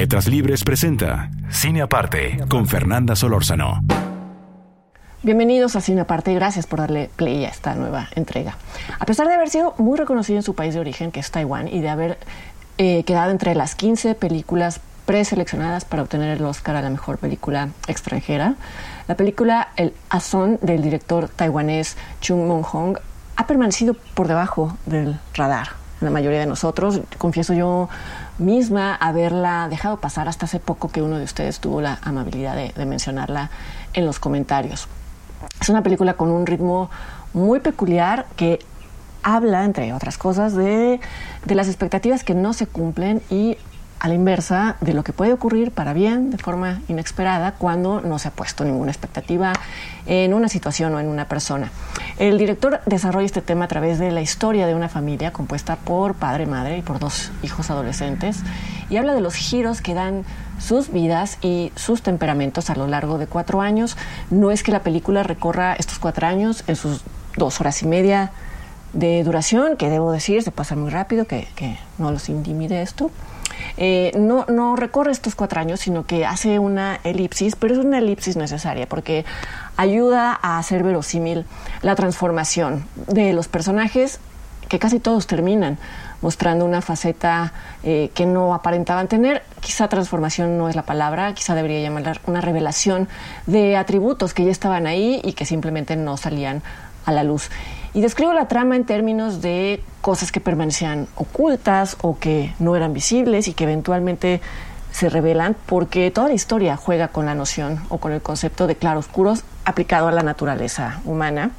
Letras Libres presenta Cine Aparte con Fernanda Solórzano. Bienvenidos a Cine Aparte y gracias por darle play a esta nueva entrega. A pesar de haber sido muy reconocido en su país de origen, que es Taiwán, y de haber eh, quedado entre las 15 películas preseleccionadas para obtener el Oscar a la mejor película extranjera, la película El Azón del director taiwanés Chung Mong-hong ha permanecido por debajo del radar. La mayoría de nosotros, confieso yo misma, haberla dejado pasar hasta hace poco que uno de ustedes tuvo la amabilidad de, mencionarla en los comentarios. Es una película con un ritmo muy peculiar que habla, entre otras cosas, de, las expectativas que no se cumplen y a la inversa de lo que puede ocurrir para bien de forma inesperada cuando no se ha puesto ninguna expectativa en una situación o en una persona. El director desarrolla este tema a través de la historia de una familia compuesta por padre, madre y por dos hijos adolescentes y habla de los giros que dan sus vidas y sus temperamentos a lo largo de cuatro años. No es que la película recorra estos cuatro años en sus dos horas y media de duración, que debo decir, se pasa muy rápido, que, que no los intimide esto. Eh, no, no recorre estos cuatro años, sino que hace una elipsis, pero es una elipsis necesaria porque ayuda a hacer verosímil la transformación de los personajes que casi todos terminan mostrando una faceta eh, que no aparentaban tener. Quizá transformación no es la palabra, quizá debería llamarla una revelación de atributos que ya estaban ahí y que simplemente no salían a la luz. Y describo la trama en términos de cosas que permanecían ocultas o que no eran visibles y que eventualmente se revelan porque toda la historia juega con la noción o con el concepto de claroscuros aplicado a la naturaleza humana.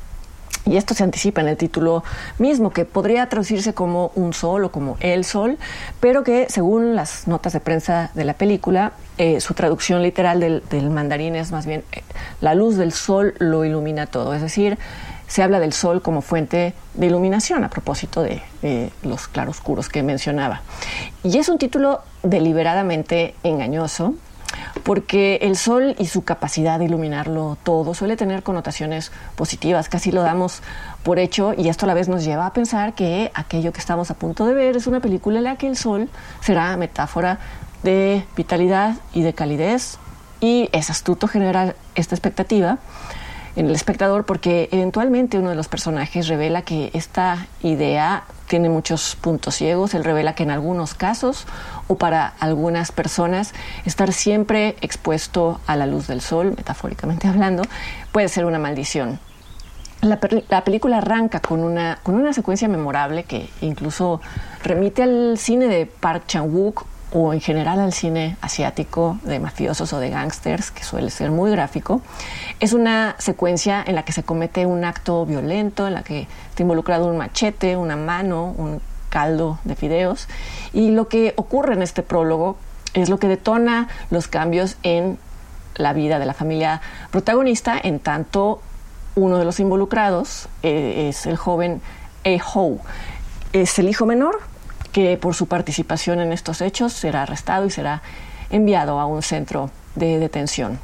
Y esto se anticipa en el título mismo, que podría traducirse como un sol o como el sol, pero que según las notas de prensa de la película, eh, su traducción literal del, mandarín es más bien eh, la luz del sol lo ilumina todo, es decir, se habla del sol como fuente de iluminación a propósito de, los claroscuros que mencionaba. Y es un título deliberadamente engañoso porque el sol y su capacidad de iluminarlo todo suele tener connotaciones positivas, casi lo damos por hecho y esto a la vez nos lleva a pensar que aquello que estamos a punto de ver es una película en la que el sol será metáfora de vitalidad y de calidez y es astuto generar esta expectativa en el espectador porque eventualmente uno de los personajes revela que esta idea tiene muchos puntos ciegos. Él revela que en algunos casos o para algunas personas estar siempre expuesto a la luz del sol, metafóricamente hablando, puede ser una maldición. La, la, película arranca con una, con una secuencia memorable que incluso remite al cine de Park Chan-wook o en general al cine asiático de mafiosos o de gángsters, que suele ser muy gráfico, es una secuencia en la que se comete un acto violento, en la que está involucrado un machete, una mano, un caldo de fideos, y lo que ocurre en este prólogo es lo que detona los cambios en la vida de la familia protagonista, en tanto uno de los involucrados eh, es el joven E. Ho. Es el hijo menor, que por su participación en estos hechos será arrestado y será enviado a un centro de detención.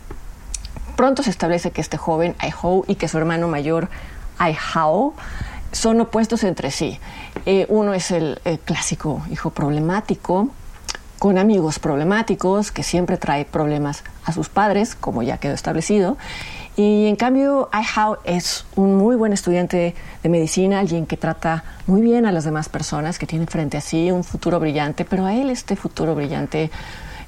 Pronto se establece que este joven, Ai Ho, y que su hermano mayor, Ai Hao, son opuestos entre sí. Eh, uno es el, el clásico hijo problemático, con amigos problemáticos, que siempre trae problemas a sus padres, como ya quedó establecido. Y en cambio, Ai es un muy buen estudiante de medicina, alguien que trata muy bien a las demás personas, que tiene frente a sí un futuro brillante, pero a él este futuro brillante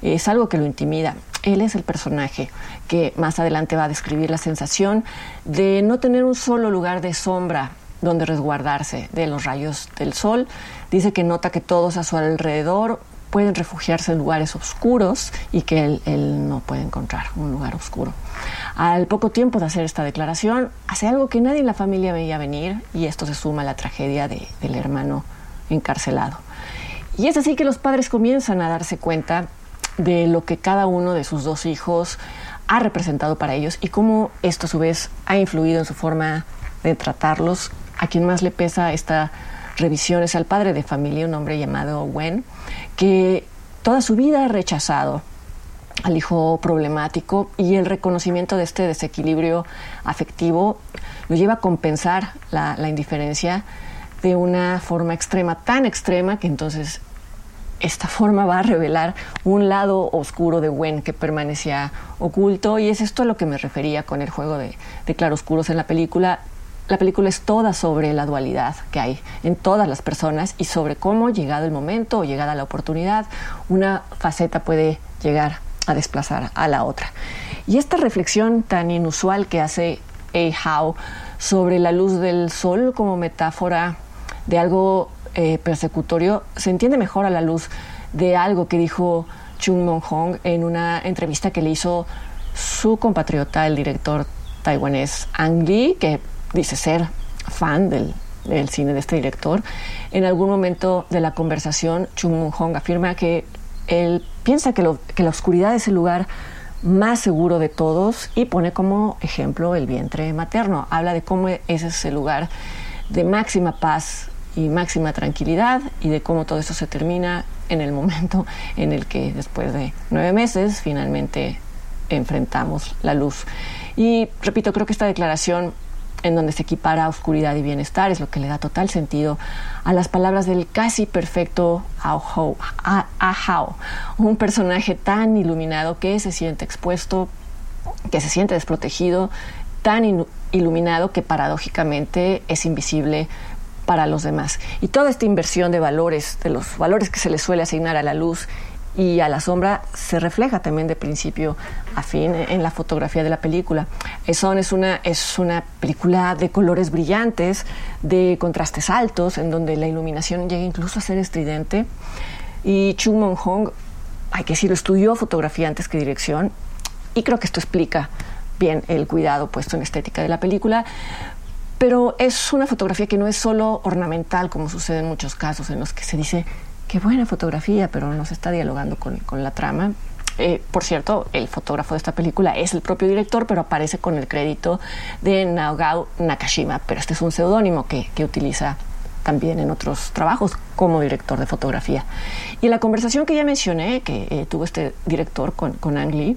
es algo que lo intimida. Él es el personaje que más adelante va a describir la sensación de no tener un solo lugar de sombra donde resguardarse de los rayos del sol. Dice que nota que todos a su alrededor pueden refugiarse en lugares oscuros y que él, no puede encontrar un lugar oscuro. Al poco tiempo de hacer esta declaración, hace algo que nadie en la familia veía venir y esto se suma a la tragedia de, del hermano encarcelado. Y es así que los padres comienzan a darse cuenta de lo que cada uno de sus dos hijos ha representado para ellos y cómo esto a su vez ha influido en su forma de tratarlos. A quien más le pesa esta revisión es al padre de familia, un hombre llamado Wen, que toda su vida ha rechazado al hijo problemático y el reconocimiento de este desequilibrio afectivo lo lleva a compensar la, indiferencia de una forma extrema, tan extrema que entonces esta forma va a revelar un lado oscuro de Wen que permanecía oculto y es esto a lo que me refería con el juego de claroscuros en la película. La película es toda sobre la dualidad que hay en todas las personas y sobre cómo, llegado el momento o llegada la oportunidad, una faceta puede llegar a desplazar a la otra. Y esta reflexión tan inusual que hace A. Howe sobre la luz del sol como metáfora de algo eh, persecutorio se entiende mejor a la luz de algo que dijo Chung Mong Hong en una entrevista que le hizo su compatriota, el director taiwanés Ang Lee, que dice ser fan del, cine de este director. En algún momento de la conversación, Chung Hong afirma que él piensa que la oscuridad es el lugar más seguro de todos y pone como ejemplo el vientre materno. Habla de cómo ese es el lugar de máxima paz y máxima tranquilidad y de cómo todo eso se termina en el momento en el que después de nueve meses finalmente enfrentamos la luz. Y repito, creo que esta declaración en donde se equipara oscuridad y bienestar es lo que le da total sentido a las palabras del casi perfecto Ahau, un personaje tan iluminado que se siente expuesto, que se siente desprotegido, tan iluminado que paradójicamente es invisible para los demás. Y toda esta inversión de valores, de los valores que se le suele asignar a la luz y a la sombra, se refleja también de principio a fin en la fotografía de la película. Son es una, es una película de colores brillantes, de contrastes altos, en donde la iluminación llega incluso a ser estridente. Y Chung Mong Hong, hay que decirlo, estudió fotografía antes que dirección, y creo que esto explica bien el cuidado puesto en estética de la película, pero es una fotografía que no es solo ornamental, como sucede en muchos casos en los que se dice, qué buena fotografía, pero no se está dialogando con, con la trama. Eh, por cierto, el fotógrafo de esta película es el propio director, pero aparece con el crédito de Naogao Nakashima, pero este es un seudónimo que, que utiliza también en otros trabajos como director de fotografía. Y la conversación que ya mencioné, que eh, tuvo este director con, con Ang Lee,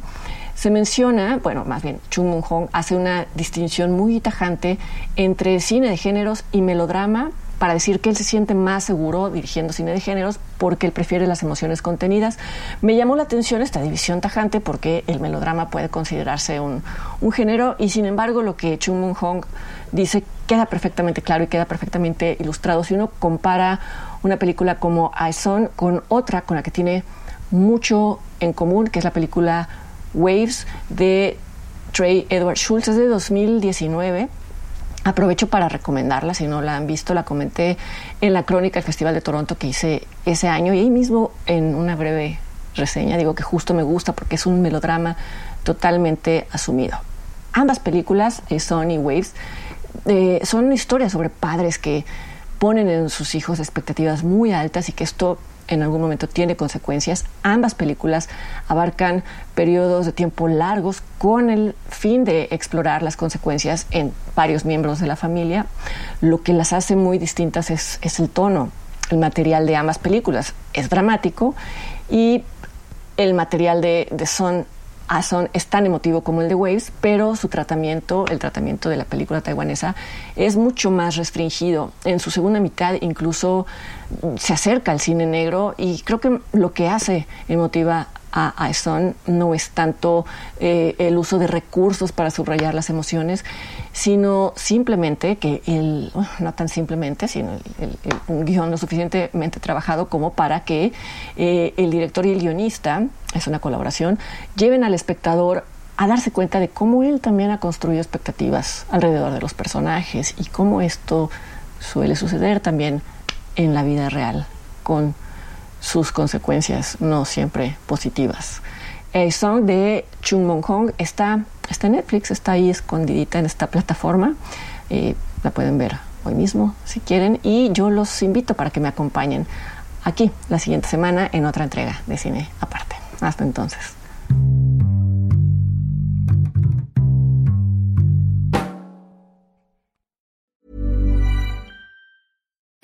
se menciona, bueno, más bien, Chung Moon Hong hace una distinción muy tajante entre cine de géneros y melodrama para decir que él se siente más seguro dirigiendo cine de géneros porque él prefiere las emociones contenidas. Me llamó la atención esta división tajante porque el melodrama puede considerarse un, género y sin embargo lo que Chung Moon Hong dice queda perfectamente claro y queda perfectamente ilustrado si uno compara una película como I Son con otra con la que tiene mucho en común, que es la película Waves de Trey Edward Schultz, es de 2019. Aprovecho para recomendarla, si no la han visto, la comenté en la crónica del Festival de Toronto que hice ese año y ahí mismo en una breve reseña digo que justo me gusta porque es un melodrama totalmente asumido. Ambas películas, eh, Sony Waves, eh, son historias sobre padres que ponen en sus hijos expectativas muy altas y que esto en algún momento tiene consecuencias. Ambas películas abarcan periodos de tiempo largos con el fin de explorar las consecuencias en varios miembros de la familia. Lo que las hace muy distintas es, el tono. El material de ambas películas es dramático y el material de, de Son es tan emotivo como el de Waves, pero su tratamiento, el tratamiento de la película taiwanesa, es mucho más restringido. En su segunda mitad incluso se acerca al cine negro y creo que lo que hace emotiva a, a no es tanto eh, el uso de recursos para subrayar las emociones, sino simplemente que el, no tan simplemente, sino el, un guion lo suficientemente trabajado como para que eh, el director y el guionista, es una colaboración, lleven al espectador a darse cuenta de cómo él también ha construido expectativas alrededor de los personajes y cómo esto suele suceder también en la vida real con sus consecuencias no siempre positivas. El song de Chung Mong Hong está, está en Netflix, está ahí escondidita en esta plataforma. Eh, la pueden ver hoy mismo si quieren y yo los invito para que me acompañen aquí la siguiente semana en otra entrega de cine aparte. Hasta entonces.